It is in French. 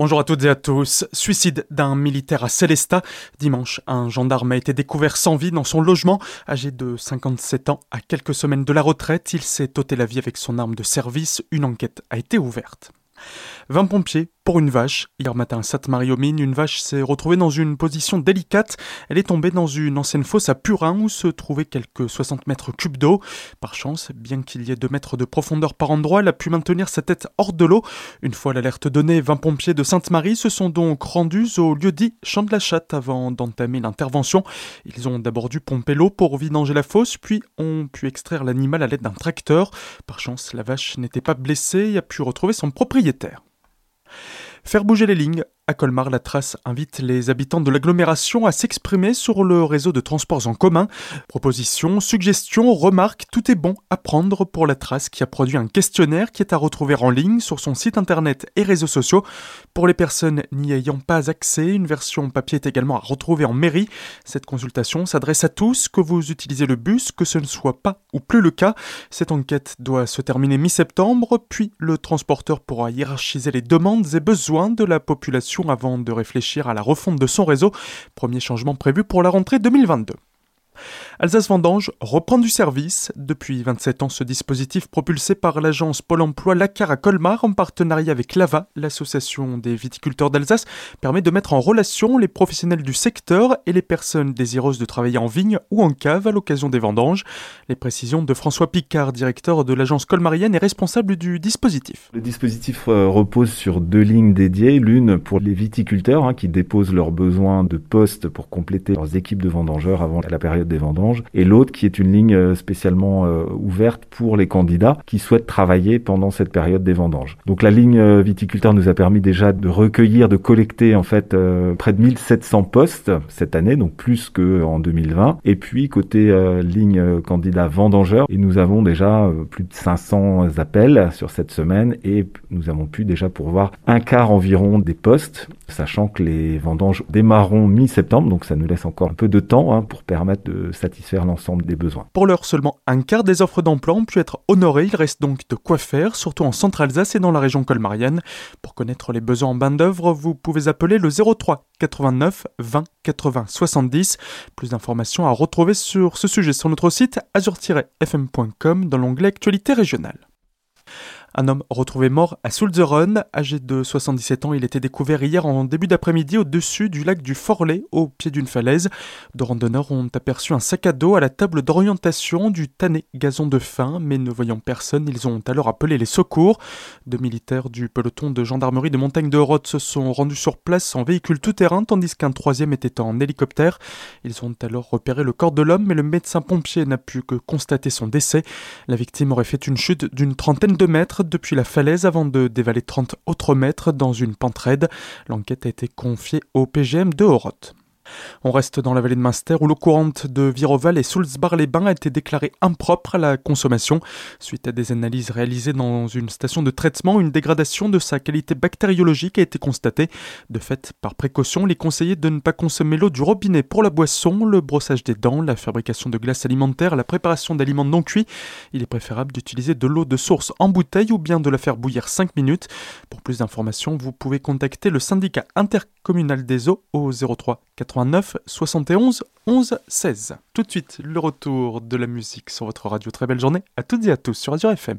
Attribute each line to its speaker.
Speaker 1: Bonjour à toutes et à tous. Suicide d'un militaire à Célestat. Dimanche, un gendarme a été découvert sans vie dans son logement. Âgé de 57 ans, à quelques semaines de la retraite, il s'est ôté la vie avec son arme de service. Une enquête a été ouverte. 20 pompiers pour une vache. Hier matin à Sainte-Marie-aux-Mines, une vache s'est retrouvée dans une position délicate. Elle est tombée dans une ancienne fosse à Purin où se trouvaient quelques 60 mètres cubes d'eau. Par chance, bien qu'il y ait 2 mètres de profondeur par endroit, elle a pu maintenir sa tête hors de l'eau. Une fois l'alerte donnée, 20 pompiers de Sainte-Marie se sont donc rendus au lieu dit Champ de la Chatte avant d'entamer l'intervention. Ils ont d'abord dû pomper l'eau pour vidanger la fosse, puis ont pu extraire l'animal à l'aide d'un tracteur. Par chance, la vache n'était pas blessée et a pu retrouver son propriétaire. Faire bouger les lignes, à Colmar, la Trace invite les habitants de l'agglomération à s'exprimer sur le réseau de transports en commun. Propositions, suggestions, remarques, tout est bon à prendre pour la Trace qui a produit un questionnaire qui est à retrouver en ligne sur son site internet et réseaux sociaux. Pour les personnes n'y ayant pas accès, une version papier est également à retrouver en mairie. Cette consultation s'adresse à tous, que vous utilisez le bus, que ce ne soit pas ou plus le cas. Cette enquête doit se terminer mi-septembre, puis le transporteur pourra hiérarchiser les demandes et besoins de la population avant de réfléchir à la refonte de son réseau. Premier changement prévu pour la rentrée 2022. Alsace Vendange reprend du service. Depuis 27 ans, ce dispositif propulsé par l'agence Pôle emploi Lacar à Colmar en partenariat avec l'AVA, l'association des viticulteurs d'Alsace, permet de mettre en relation les professionnels du secteur et les personnes désireuses de travailler en vigne ou en cave à l'occasion des vendanges. Les précisions de François Picard, directeur de l'agence colmarienne et responsable du dispositif.
Speaker 2: Le dispositif euh, repose sur deux lignes dédiées, l'une pour les viticulteurs hein, qui déposent leurs besoins de postes pour compléter leurs équipes de vendangeurs avant la période des vendanges, et l'autre qui est une ligne euh, spécialement euh, ouverte pour les candidats qui souhaitent travailler pendant cette période des vendanges. Donc la ligne euh, viticulteur nous a permis déjà de recueillir, de collecter en fait près de 1700 postes cette année, donc plus qu'en 2020. Et puis côté ligne candidat vendangeur, et nous avons déjà plus de 500 appels sur cette semaine et nous avons pu déjà pourvoir un quart environ des postes, sachant que les vendanges démarreront mi-septembre, donc ça nous laisse encore un peu de temps hein, pour permettre de satisfaire l'ensemble.
Speaker 1: Pour l'heure, seulement un quart des offres d'emploi ont pu être honorées. Il reste donc de quoi faire, surtout en Centre-Alsace et dans la région colmarienne. Pour connaître les besoins en main-d'œuvre, vous pouvez appeler le 03 89 20 80 70. Plus d'informations à retrouver sur ce sujet sur notre site azur-fm.com dans l'onglet Actualité régionale. Un homme retrouvé mort à Sulzeren, âgé de 77 ans, il était découvert hier en début d'après-midi au-dessus du lac du Forlet, au pied d'une falaise. De randonneurs ont aperçu un sac à dos à la table d'orientation du Tanné gazon de fin, mais ne voyant personne, ils ont alors appelé les secours. Deux militaires du peloton de gendarmerie de montagne de Roth se sont rendus sur place en véhicule tout-terrain, tandis qu'un troisième était en hélicoptère. Ils ont alors repéré le corps de l'homme, mais le médecin pompier n'a pu que constater son décès. La victime aurait fait une chute d'une trentaine de mètres depuis la falaise avant de dévaler 30 autres mètres dans une pente raide. L'enquête a été confiée au PGM de Horoth. On reste dans la vallée de Munster où l'eau courante de Viroval et Soulsbar-les-Bains a été déclarée impropre à la consommation. Suite à des analyses réalisées dans une station de traitement, une dégradation de sa qualité bactériologique a été constatée. De fait, par précaution, il est conseillé de ne pas consommer l'eau du robinet pour la boisson, le brossage des dents, la fabrication de glace alimentaire, la préparation d'aliments non cuits. Il est préférable d'utiliser de l'eau de source en bouteille ou bien de la faire bouillir 5 minutes. Pour plus d'informations, vous pouvez contacter le syndicat intercommunal des eaux au 03 89 71 11 16. Tout de suite, le retour de la musique sur votre radio. Très belle journée à toutes et à tous sur Radio FM.